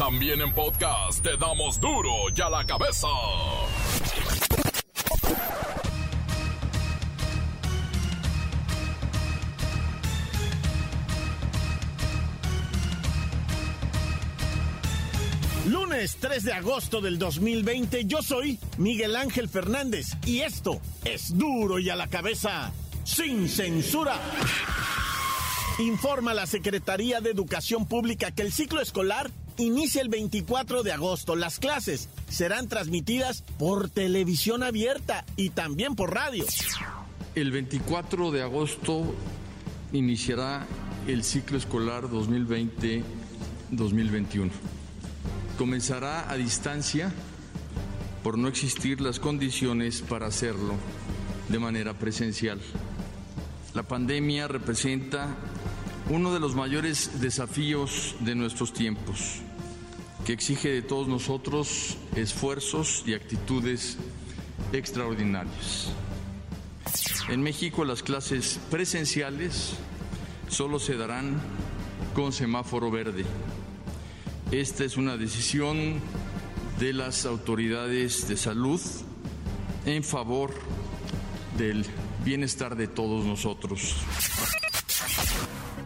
También en podcast te damos duro y a la cabeza. Lunes 3 de agosto del 2020, yo soy Miguel Ángel Fernández y esto es duro y a la cabeza, sin censura. Informa la Secretaría de Educación Pública que el ciclo escolar inicia el 24 de agosto. Las clases serán transmitidas por televisión abierta y también por radio. El 24 de agosto iniciará el ciclo escolar 2020-2021 comenzará a distancia por no existir las condiciones para hacerlo de manera presencial. La pandemia representa uno de los mayores desafíos de nuestros tiempos, que exige de todos nosotros esfuerzos y actitudes extraordinarias. En México las clases presenciales solo se darán con semáforo verde esta es una decisión de las autoridades de salud en favor del bienestar de todos nosotros.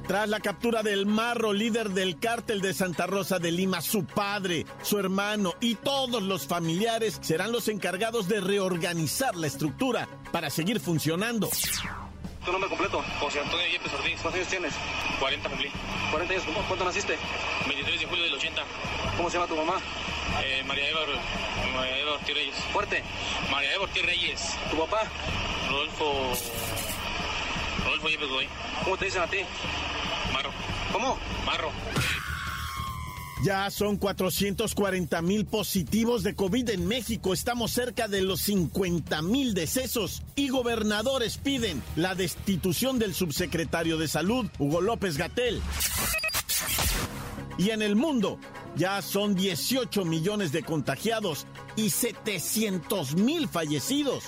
Tras la captura del Marro, líder del cártel de Santa Rosa de Lima, su padre, su hermano y todos los familiares serán los encargados de reorganizar la estructura para seguir funcionando. ¿Tu nombre completo? José Antonio Yepes Ortiz. ¿Cuántos años tienes? 40 cumplí. 40 años. ¿Cuánto naciste? 23 de julio del 80. ¿Cómo se llama tu mamá? Eh, María Eva, María Eva Ortiz Reyes. Fuerte. María Eva Ortiz Reyes. ¿Tu papá? Rodolfo... Rodolfo Yepes Goy. ¿Cómo te dicen a ti? Marro. ¿Cómo? Marro. Ya son 440 mil positivos de COVID en México. Estamos cerca de los 50 mil decesos. Y gobernadores piden la destitución del subsecretario de Salud, Hugo López Gatel. Y en el mundo ya son 18 millones de contagiados y 700 mil fallecidos.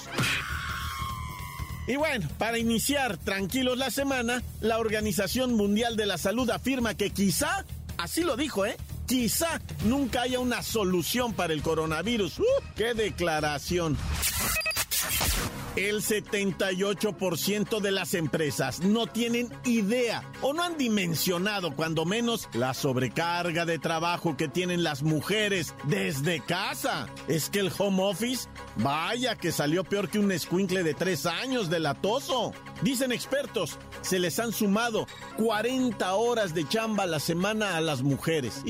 Y bueno, para iniciar tranquilos la semana, la Organización Mundial de la Salud afirma que quizá, así lo dijo, ¿eh? quizá nunca haya una solución para el coronavirus. ¡Uh! ¡Qué declaración! El 78% de las empresas no tienen idea o no han dimensionado cuando menos la sobrecarga de trabajo que tienen las mujeres desde casa. Es que el home office, vaya que salió peor que un escuincle de tres años de latoso. Dicen expertos, se les han sumado 40 horas de chamba a la semana a las mujeres.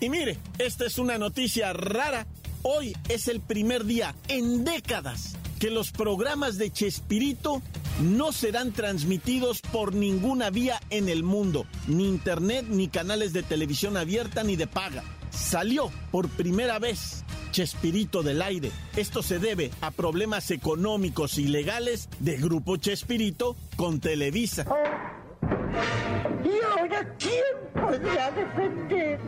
Y mire, esta es una noticia rara Hoy es el primer día en décadas que los programas de Chespirito no serán transmitidos por ninguna vía en el mundo, ni internet, ni canales de televisión abierta, ni de paga. Salió por primera vez Chespirito del aire. Esto se debe a problemas económicos y legales de Grupo Chespirito con Televisa. ¿Y ahora quién defender?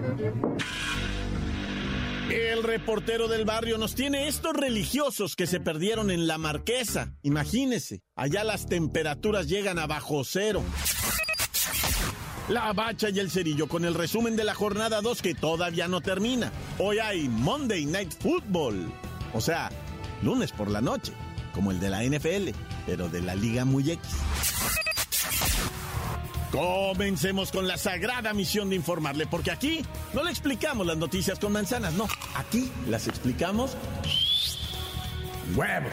El reportero del barrio nos tiene estos religiosos que se perdieron en la marquesa. Imagínese, allá las temperaturas llegan a bajo cero. La bacha y el cerillo con el resumen de la jornada 2 que todavía no termina. Hoy hay Monday Night Football. O sea, lunes por la noche, como el de la NFL, pero de la Liga Muy X. Comencemos con la sagrada misión de informarle, porque aquí no le explicamos las noticias con manzanas, no, aquí las explicamos huevos.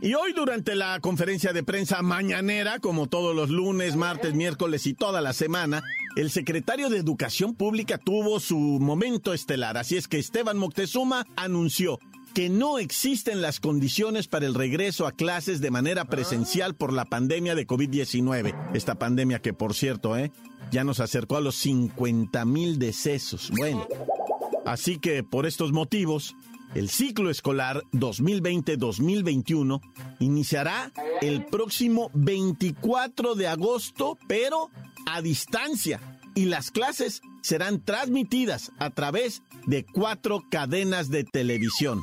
Y hoy durante la conferencia de prensa mañanera, como todos los lunes, martes, miércoles y toda la semana, el secretario de Educación Pública tuvo su momento estelar. Así es que Esteban Moctezuma anunció que no existen las condiciones para el regreso a clases de manera presencial por la pandemia de COVID-19. Esta pandemia que, por cierto, ¿eh? ya nos acercó a los 50 mil decesos. Bueno, así que por estos motivos, el ciclo escolar 2020-2021 iniciará el próximo 24 de agosto, pero a distancia. Y las clases serán transmitidas a través de cuatro cadenas de televisión.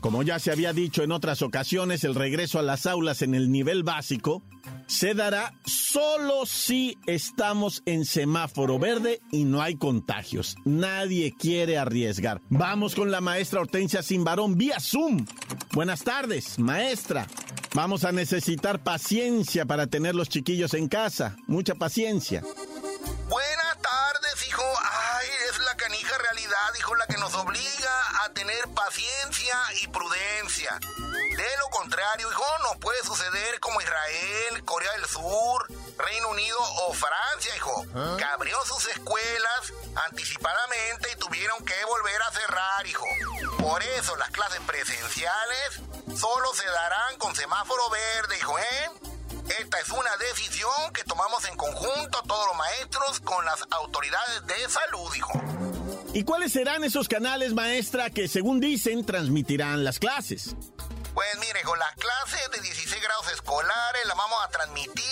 Como ya se había dicho en otras ocasiones, el regreso a las aulas en el nivel básico se dará solo si estamos en semáforo verde y no hay contagios. Nadie quiere arriesgar. Vamos con la maestra Hortensia Simbarón vía Zoom. Buenas tardes, maestra. Vamos a necesitar paciencia para tener los chiquillos en casa. Mucha paciencia. Buenas tardes, hijo. Ay, es la canija realidad, hijo, la que nos obliga a tener paciencia y prudencia. De lo contrario, hijo, no puede suceder como Israel, Corea del Sur, Reino Unido o Francia, hijo, que abrió sus escuelas anticipadamente y tuvieron que volver a cerrar, hijo. Por eso las clases presenciales solo se darán con semáforo verde, hijo, ¿eh? Esta es una decisión que tomamos en conjunto todos los maestros con las autoridades de salud, hijo. ¿Y cuáles serán esos canales, maestra, que según dicen transmitirán las clases? Pues mire, hijo, las clases de 16 grados escolares las vamos a transmitir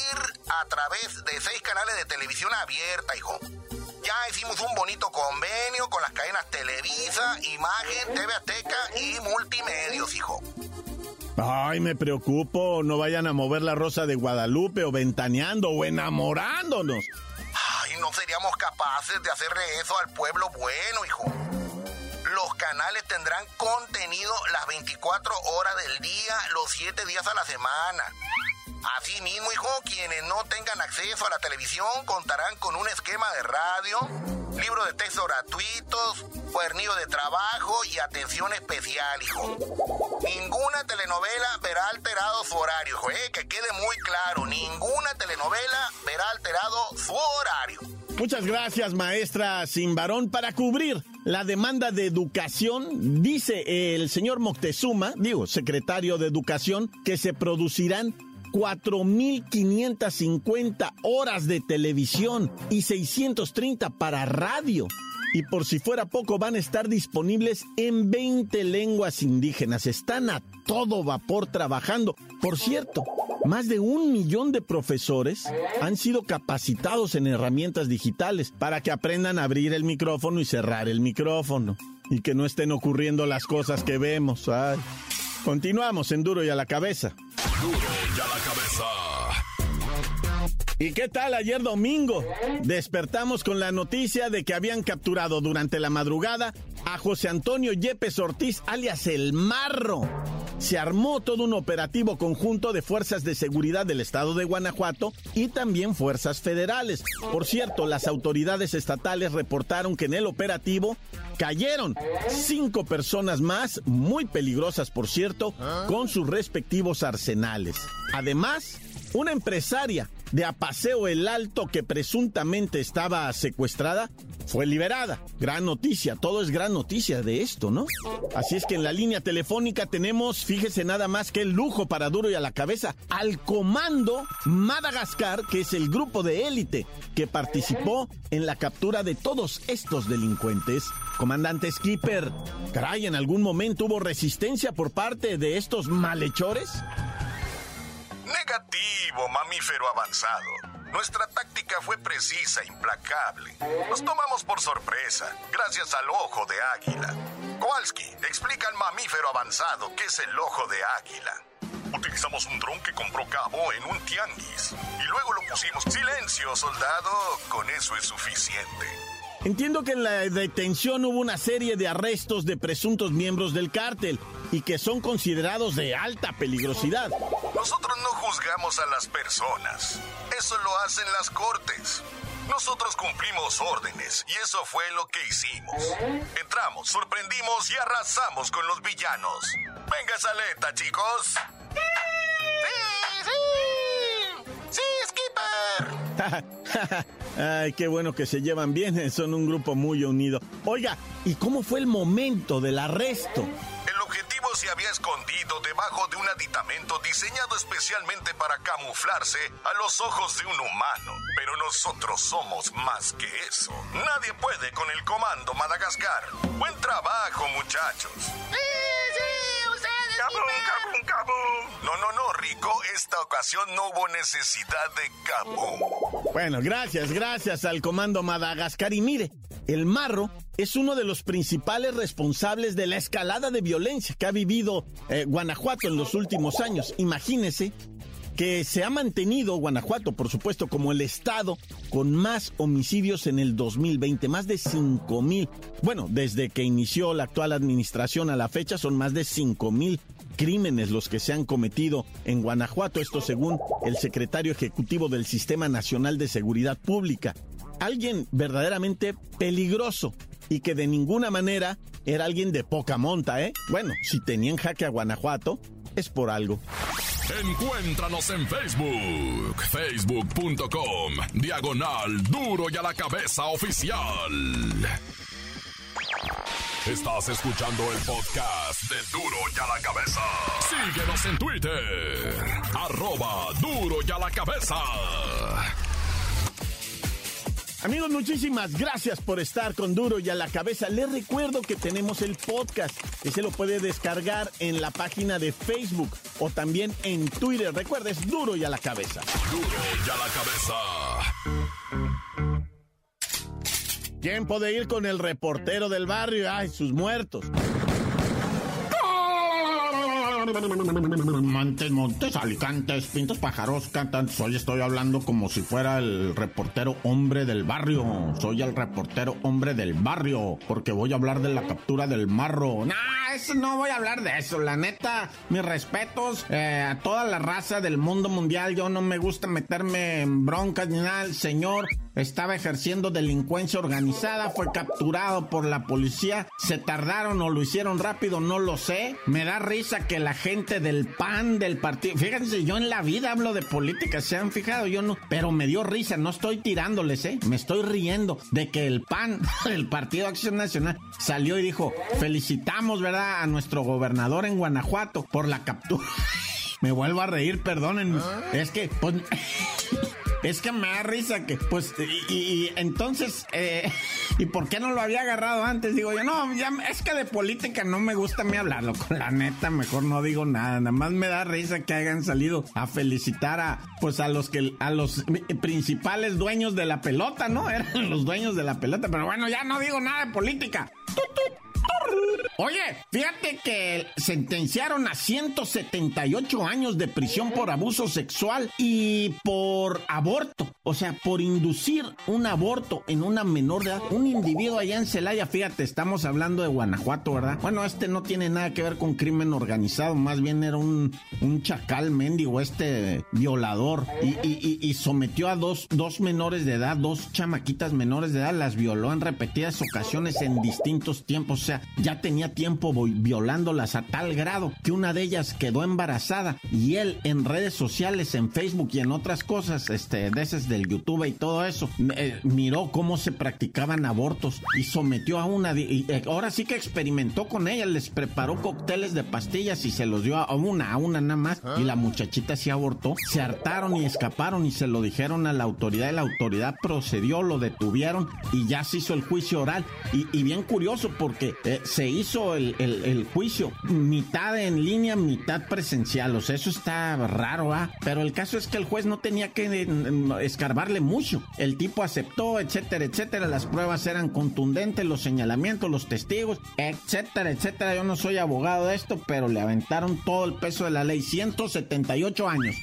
a través de seis canales de televisión abierta, hijo. Ya hicimos un bonito convenio con las cadenas Televisa, Imagen, TV Azteca y Multimedios, hijo. Ay, me preocupo, no vayan a mover la rosa de Guadalupe o ventaneando o enamorándonos. No seríamos capaces de hacerle eso al pueblo bueno, hijo. Los canales tendrán contenido las 24 horas del día, los 7 días a la semana. Asimismo, hijo, quienes no tengan acceso a la televisión contarán con un esquema de radio, libros de texto gratuitos, cuernillo de trabajo y atención especial, hijo. Ninguna telenovela verá alterado su horario, eh, que quede muy claro, ninguna telenovela verá alterado su horario. Muchas gracias, maestra Simbarón. Para cubrir la demanda de educación, dice el señor Moctezuma, digo, secretario de Educación, que se producirán 4.550 horas de televisión y 630 para radio. Y por si fuera poco, van a estar disponibles en 20 lenguas indígenas. Están a todo vapor trabajando. Por cierto, más de un millón de profesores han sido capacitados en herramientas digitales para que aprendan a abrir el micrófono y cerrar el micrófono. Y que no estén ocurriendo las cosas que vemos. Ay. Continuamos en Duro y a la cabeza. ¿Y qué tal ayer domingo? Despertamos con la noticia de que habían capturado durante la madrugada a José Antonio Yepes Ortiz, alias El Marro. Se armó todo un operativo conjunto de fuerzas de seguridad del estado de Guanajuato y también fuerzas federales. Por cierto, las autoridades estatales reportaron que en el operativo cayeron cinco personas más, muy peligrosas por cierto, con sus respectivos arsenales. Además, una empresaria de Apaseo el Alto que presuntamente estaba secuestrada fue liberada. Gran noticia, todo es gran noticia de esto, ¿no? Así es que en la línea telefónica tenemos, fíjese nada más que el lujo para duro y a la cabeza, al comando Madagascar, que es el grupo de élite que participó en la captura de todos estos delincuentes. Comandante Skipper, caray, ¿en algún momento hubo resistencia por parte de estos malhechores? Negativo, mamífero avanzado. Nuestra táctica fue precisa implacable. Nos tomamos por sorpresa, gracias al ojo de águila. Kowalski, explica al mamífero avanzado qué es el ojo de águila. Utilizamos un dron que compró Cabo en un tianguis y luego lo pusimos. Silencio, soldado, con eso es suficiente. Entiendo que en la detención hubo una serie de arrestos de presuntos miembros del cártel y que son considerados de alta peligrosidad. Nosotros no juzgamos a las personas. Eso lo hacen las cortes. Nosotros cumplimos órdenes y eso fue lo que hicimos. Entramos, sorprendimos y arrasamos con los villanos. Venga, Saleta, chicos. ¡Sí, sí! ¡Sí, Skipper! Ay, qué bueno que se llevan bien, son un grupo muy unido. Oiga, ¿y cómo fue el momento del arresto? Se había escondido debajo de un aditamento diseñado especialmente para camuflarse a los ojos de un humano. Pero nosotros somos más que eso. Nadie puede con el comando Madagascar. Buen trabajo, muchachos. Cabum, cabum, cabum. No, no, no, Rico. Esta ocasión no hubo necesidad de cabum. Bueno, gracias, gracias al comando Madagascar. Y mire, el marro es uno de los principales responsables de la escalada de violencia que ha vivido eh, Guanajuato en los últimos años. Imagínese que se ha mantenido Guanajuato, por supuesto, como el estado con más homicidios en el 2020, más de 5 mil. Bueno, desde que inició la actual administración a la fecha son más de 5 mil crímenes los que se han cometido en Guanajuato, esto según el secretario ejecutivo del Sistema Nacional de Seguridad Pública. Alguien verdaderamente peligroso y que de ninguna manera era alguien de poca monta, ¿eh? Bueno, si tenía en jaque a Guanajuato, es por algo. Encuéntranos en Facebook, facebook.com, diagonal duro y a la cabeza oficial. Estás escuchando el podcast de Duro y a la cabeza. Síguenos en Twitter, arroba duro y a la cabeza. Amigos, muchísimas gracias por estar con Duro y a la cabeza. Les recuerdo que tenemos el podcast, que se lo puede descargar en la página de Facebook o también en Twitter. Recuerda, es Duro y a la cabeza. Duro y a la cabeza. ¿Quién puede ir con el reportero del barrio? Ay, sus muertos. Montes, montes, alicantes, pintos, pájaros, cantantes. Hoy estoy hablando como si fuera el reportero hombre del barrio. Soy el reportero hombre del barrio, porque voy a hablar de la captura del marro. Nah, eso no voy a hablar de eso. La neta, mis respetos eh, a toda la raza del mundo mundial. Yo no me gusta meterme en broncas ni nada. El señor estaba ejerciendo delincuencia organizada, fue capturado por la policía. Se tardaron o lo hicieron rápido, no lo sé. Me da risa que la gente del PAN, del partido. Fíjense, yo en la vida hablo de política, se han fijado, yo no. Pero me dio risa, no estoy tirándoles, ¿eh? Me estoy riendo de que el PAN, el Partido Acción Nacional, salió y dijo: Felicitamos, ¿verdad?, a nuestro gobernador en Guanajuato por la captura. Me vuelvo a reír, perdonen. Es que, pues. Es que me da risa que, pues, y, entonces, eh, ¿y por qué no lo había agarrado antes? Digo yo, no, ya, es que de política no me gusta a mí hablarlo. Con la neta, mejor no digo nada. Nada más me da risa que hayan salido a felicitar a, pues, a los que, a los principales dueños de la pelota, ¿no? Eran los dueños de la pelota. Pero bueno, ya no digo nada de política. Oye, fíjate que sentenciaron a 178 años de prisión por abuso sexual y por aborto. O sea, por inducir un aborto en una menor de edad. Un individuo allá en Celaya, fíjate, estamos hablando de Guanajuato, ¿verdad? Bueno, este no tiene nada que ver con crimen organizado, más bien era un, un chacal mendigo, este violador. Y, y, y, y sometió a dos, dos menores de edad, dos chamaquitas menores de edad, las violó en repetidas ocasiones en distintos tiempos. O sea, ya tenía tiempo violándolas a tal grado que una de ellas quedó embarazada y él en redes sociales, en Facebook y en otras cosas, este, de esas del YouTube y todo eso, eh, miró cómo se practicaban abortos y sometió a una, y, eh, ahora sí que experimentó con ella, les preparó cócteles de pastillas y se los dio a una, a una nada más y la muchachita se abortó, se hartaron y escaparon y se lo dijeron a la autoridad y la autoridad procedió, lo detuvieron y ya se hizo el juicio oral y, y bien curioso porque eh, se hizo el, el, el, juicio mitad en línea, mitad presencial. O sea, eso está raro, ¿ah? Pero el caso es que el juez no tenía que eh, escarbarle mucho. El tipo aceptó, etcétera, etcétera. Las pruebas eran contundentes, los señalamientos, los testigos, etcétera, etcétera. Yo no soy abogado de esto, pero le aventaron todo el peso de la ley. 178 años.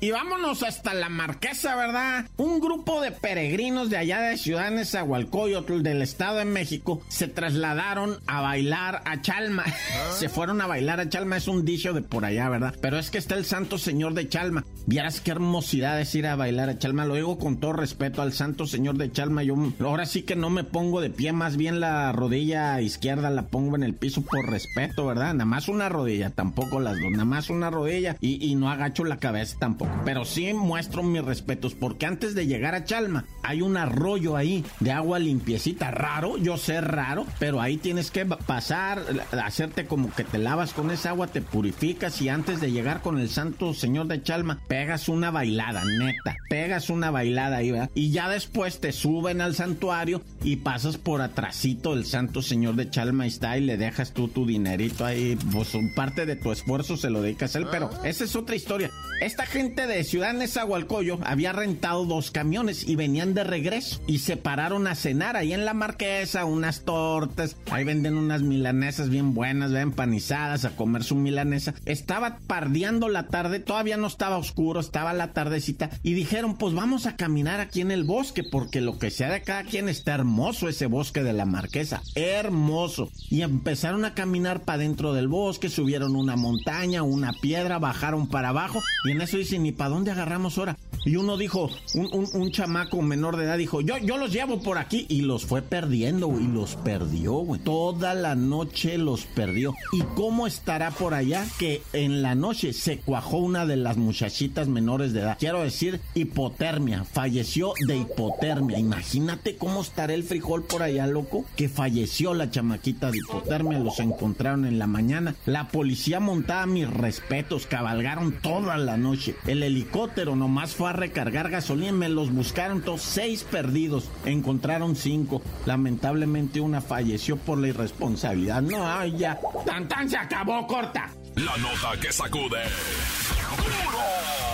Y vámonos hasta la Marquesa, ¿verdad? Un grupo de peregrinos de allá de Ciudad Nezahualcóyotl del Estado de México se trasladaron a bailar a Chalma. Se fueron a bailar a Chalma, es un dicho de por allá, ¿verdad? Pero es que está el Santo Señor de Chalma. Vieras qué hermosidad es ir a bailar a Chalma. Lo digo con todo respeto al Santo Señor de Chalma. Yo ahora sí que no me pongo de pie, más bien la rodilla izquierda la pongo en el piso por respeto, ¿verdad? Nada más una rodilla, tampoco las dos, nada más una rodilla y, y no agacho la cabeza tampoco pero sí muestro mis respetos porque antes de llegar a Chalma hay un arroyo ahí de agua limpiecita, raro, yo sé raro, pero ahí tienes que pasar, hacerte como que te lavas con esa agua, te purificas y antes de llegar con el Santo Señor de Chalma, pegas una bailada, neta, pegas una bailada ahí, ¿verdad? Y ya después te suben al santuario y pasas por atrasito el Santo Señor de Chalma y está y le dejas tú tu dinerito ahí, pues un parte de tu esfuerzo se lo dedicas a él, pero esa es otra historia. Esta gente de Ciudad Nezahualcóyotl había rentado dos camiones y venían de regreso y se pararon a cenar ahí en la marquesa, unas tortas, ahí venden unas milanesas bien buenas, bien empanizadas, a comer su milanesa. Estaba pardeando la tarde, todavía no estaba oscuro, estaba la tardecita y dijeron, pues vamos a caminar aquí en el bosque porque lo que sea de cada quien está hermoso ese bosque de la marquesa, hermoso. Y empezaron a caminar para dentro del bosque, subieron una montaña, una piedra, bajaron para abajo en eso dicen, ¿y para dónde agarramos ahora? Y uno dijo, un, chamaco menor de edad dijo, yo, yo los llevo por aquí y los fue perdiendo, y los perdió, güey. Toda la noche los perdió. ¿Y cómo estará por allá que en la noche se cuajó una de las muchachitas menores de edad? Quiero decir, hipotermia, falleció de hipotermia. Imagínate cómo estará el frijol por allá, loco, que falleció la chamaquita de hipotermia, los encontraron en la mañana. La policía montada, mis respetos, cabalgaron toda la noche. El helicóptero nomás fue a recargar gasolina, me los buscaron todos, seis perdidos, encontraron cinco. Lamentablemente una falleció por la irresponsabilidad. No, ay, ya, tan tan se acabó, corta. La nota que sacude.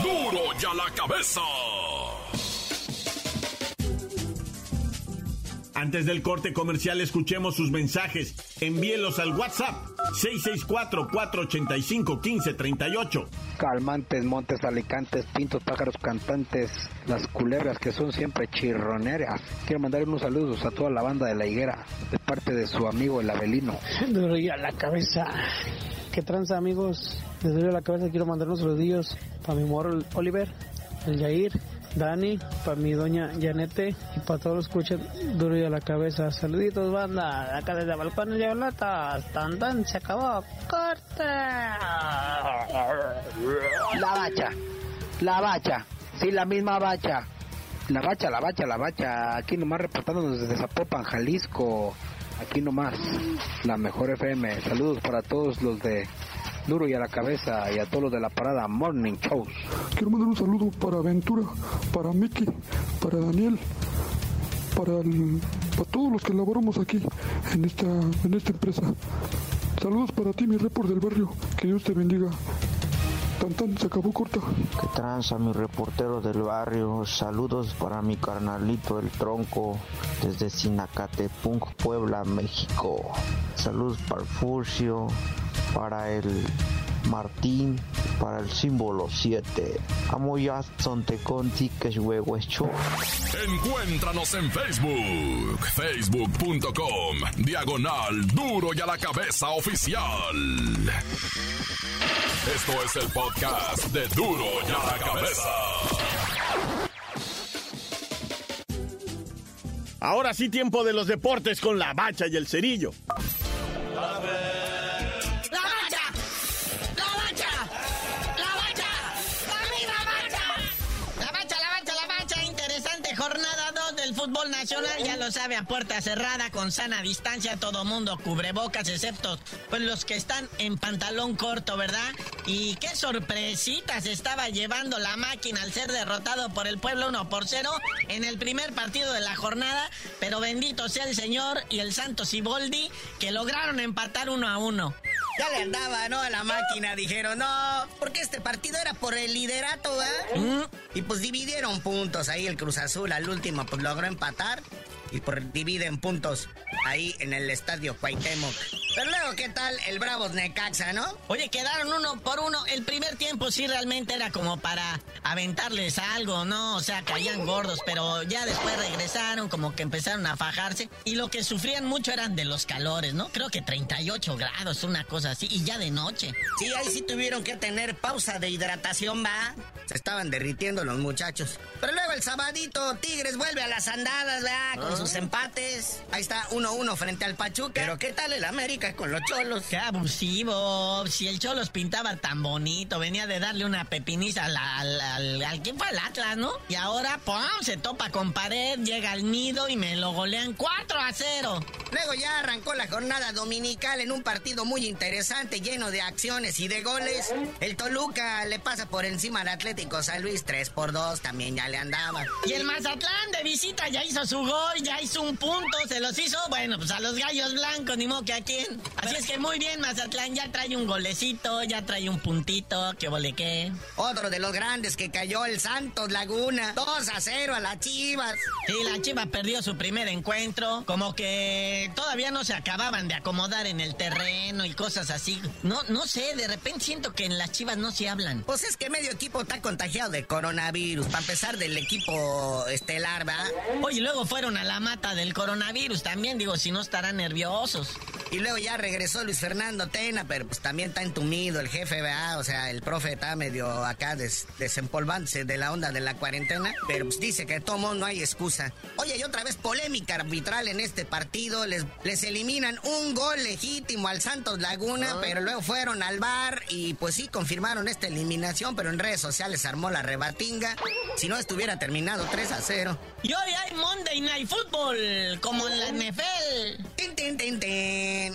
Duro, duro ya la cabeza. Antes del corte comercial, escuchemos sus mensajes. Envíelos al WhatsApp 664-485-1538. Calmantes, montes, alicantes, pintos, pájaros, cantantes, las culebras que son siempre chirroneras. Quiero mandar unos saludos a toda la banda de la higuera, de parte de su amigo el Abelino. Doy a la cabeza. ¿Qué tranza, amigos? Les a la cabeza, quiero mandar unos saludillos para mi moro Oliver, el Jair Dani, para mi doña Janete y para todos los que escuchan duro y a la cabeza. Saluditos, banda. Acá desde Balcones y Hablatas. Tan tan, se acabó. ¡Corte! La bacha. La bacha. Sí, la misma bacha. La bacha, la bacha, la bacha. Aquí nomás reportándonos desde Zapopan, Jalisco. Aquí nomás. La mejor FM. Saludos para todos los de duro y a la cabeza y a todos los de la parada Morning Shows. Quiero mandar un saludo para Aventura, para Mickey, para Daniel, para, para todos los que laboramos aquí en esta, en esta empresa. Saludos para ti, mi report del barrio. Que Dios te bendiga. Tan, tan, se acabó corta. Que tranza mi reportero del barrio. Saludos para mi carnalito el tronco desde Sinacatepunk, Puebla, México. Saludos para el Furcio, para el Martín, para el símbolo 7. Amo ya Conti, que. Encuéntranos en Facebook, facebook.com, diagonal duro y a la cabeza oficial. Esto es el podcast de duro y a la cabeza. Ahora sí, tiempo de los deportes con la bacha y el cerillo. Nacional ya lo sabe a puerta cerrada con sana distancia todo mundo cubrebocas excepto pues los que están en pantalón corto, ¿verdad? Y qué sorpresitas estaba llevando la máquina al ser derrotado por el pueblo 1 por 0 en el primer partido de la jornada, pero bendito sea el Señor y el Santo Siboldi que lograron empatar uno a uno. Ya le andaba, ¿no? A la máquina. Dijeron, no, porque este partido era por el liderato, ¿eh? Y pues dividieron puntos. Ahí el Cruz Azul al último pues logró empatar y por dividen puntos ahí en el estadio Cuauhtémoc. Pero luego, ¿qué tal el Bravos Necaxa, no? Oye, quedaron uno por uno. El primer tiempo sí realmente era como para aventarles algo, ¿no? O sea, caían gordos, pero ya después regresaron, como que empezaron a fajarse. Y lo que sufrían mucho eran de los calores, ¿no? Creo que 38 grados, una cosa así, y ya de noche. Sí, ahí sí tuvieron que tener pausa de hidratación, va. Se estaban derritiendo los muchachos. Pero luego el sabadito, Tigres vuelve a las andadas, ¿verdad? Con sus empates. Ahí está 1-1 frente al Pachuca. Pero ¿qué tal el América? América con los cholos. Qué abusivo. Si el Cholos pintaba tan bonito, venía de darle una pepiniza al, al, al, al ¿quién fue? Al Atlas, ¿no? Y ahora, ¡pum! Se topa con pared, llega al nido y me lo golean 4 a 0. Luego ya arrancó la jornada dominical en un partido muy interesante, lleno de acciones y de goles. El Toluca le pasa por encima al Atlético San Luis 3 por 2, también ya le andaba. Y el Mazatlán de visita ya hizo su gol, ya hizo un punto, se los hizo, bueno, pues a los gallos blancos, ni modo que a quién. Así es que muy bien, Mazatlán ya trae un golecito, ya trae un puntito, que qué. Otro de los grandes que cayó el Santos Laguna, 2 a 0 a las Chivas. Sí, la Chivas perdió su primer encuentro, como que todavía no se acababan de acomodar en el terreno y cosas así. No, no sé, de repente siento que en las Chivas no se hablan. Pues es que medio equipo está contagiado de coronavirus, para empezar del equipo estelar, ¿verdad? Oye, luego fueron a la mata del coronavirus también, digo, si no estarán nerviosos. Y luego ya regresó Luis Fernando Tena, pero pues también está entumido el jefe, ¿verdad? O sea, el profe está medio acá des, desempolvándose de la onda de la cuarentena, pero pues dice que tomo no hay excusa. Oye, y otra vez polémica arbitral en este partido, les, les eliminan un gol legítimo al Santos Laguna, pero luego fueron al bar y pues sí confirmaron esta eliminación, pero en redes sociales armó la rebatinga. Si no estuviera terminado 3 a 0. Y hoy hay Monday Night Football, como en la NFL. Tin, tin, tin, tin.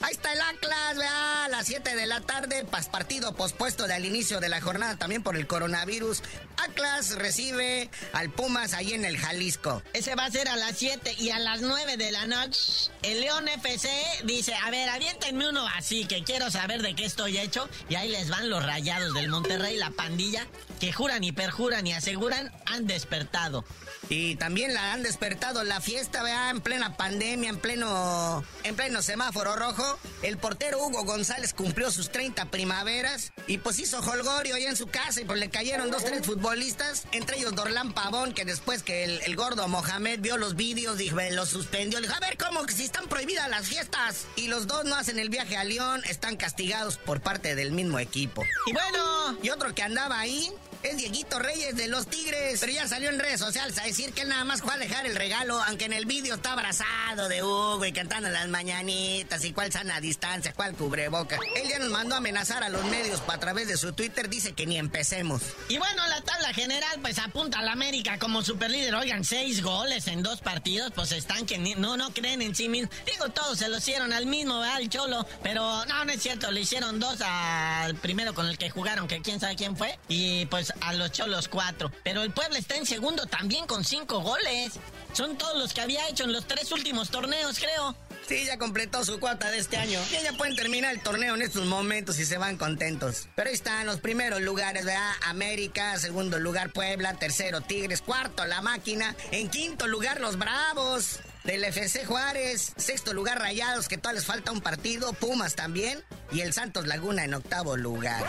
Ahí está el Atlas, vea, a las 7 de la tarde, pas partido pospuesto del inicio de la jornada también por el coronavirus. Atlas recibe al Pumas ahí en el Jalisco. Ese va a ser a las 7 y a las 9 de la noche. El León FC dice, a ver, aviéntenme uno así, que quiero saber de qué estoy hecho. Y ahí les van los rayados del Monterrey, la pandilla, que juran y perjuran y aseguran han despertado. Y también la han despertado la fiesta, vea, en plena pandemia, en pleno, en pleno semáforo rojo. El portero Hugo González cumplió sus 30 primaveras y pues hizo holgorio ahí en su casa y pues le cayeron dos, tres futbolistas, entre ellos Dorlán Pavón, que después que el, gordo Mohamed vio los vídeos, dijo, los suspendió, le dijo, a ver, ¿cómo que si están prohibidas las fiestas? Y los dos no hacen el viaje a León, están castigados por parte del mismo equipo. Y bueno, y otro que andaba ahí, es Dieguito Reyes de los Tigres. Pero ya salió en redes sociales a decir que él nada más fue a dejar el regalo, aunque en el vídeo está abrazado de Hugo y cantando las mañanitas y cuál sana distancia, cuál cubreboca. Él ya nos mandó a amenazar a los medios a través de su Twitter, dice que ni empecemos. Y bueno, la tabla general pues apunta a la América como superlíder. Oigan, seis goles en dos partidos, pues están que no, no creen en sí mismos. Digo, todos se lo hicieron al mismo, al Cholo, pero no, no es cierto, le hicieron dos al primero con el que jugaron, que quién sabe quién fue, y pues a los Cholos cuatro. Pero el Puebla está en segundo también con cinco goles. Son todos los que había hecho en los tres últimos torneos, creo. Sí, ya completó su cuota de este año. Y ya pueden terminar el torneo en estos momentos y se van contentos. Pero ahí están los primeros lugares, ¿verdad? América, segundo lugar Puebla, tercero Tigres, cuarto La Máquina, en quinto lugar los Bravos. Del FC Juárez, sexto lugar Rayados, que todavía les falta un partido, Pumas también, y el Santos Laguna en octavo lugar.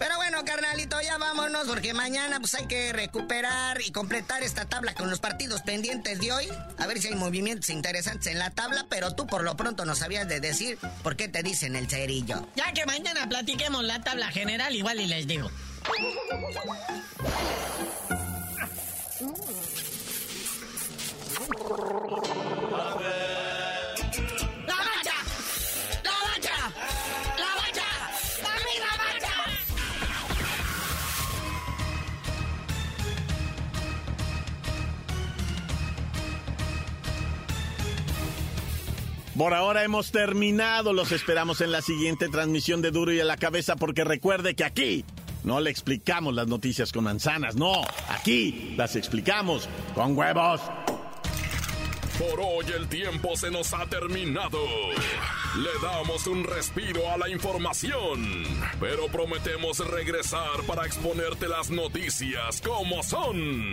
Pero bueno, carnalito, ya vámonos porque mañana pues hay que recuperar y completar esta tabla con los partidos pendientes de hoy. A ver si hay movimientos interesantes en la tabla, pero tú por lo pronto no sabías de decir por qué te dicen el cerillo. Ya que mañana platiquemos la tabla general igual y les digo. Por ahora hemos terminado. Los esperamos en la siguiente transmisión de Duro y a la cabeza porque recuerde que aquí no le explicamos las noticias con manzanas, no. Aquí las explicamos con huevos. Por hoy el tiempo se nos ha terminado. Le damos un respiro a la información, pero prometemos regresar para exponerte las noticias como son.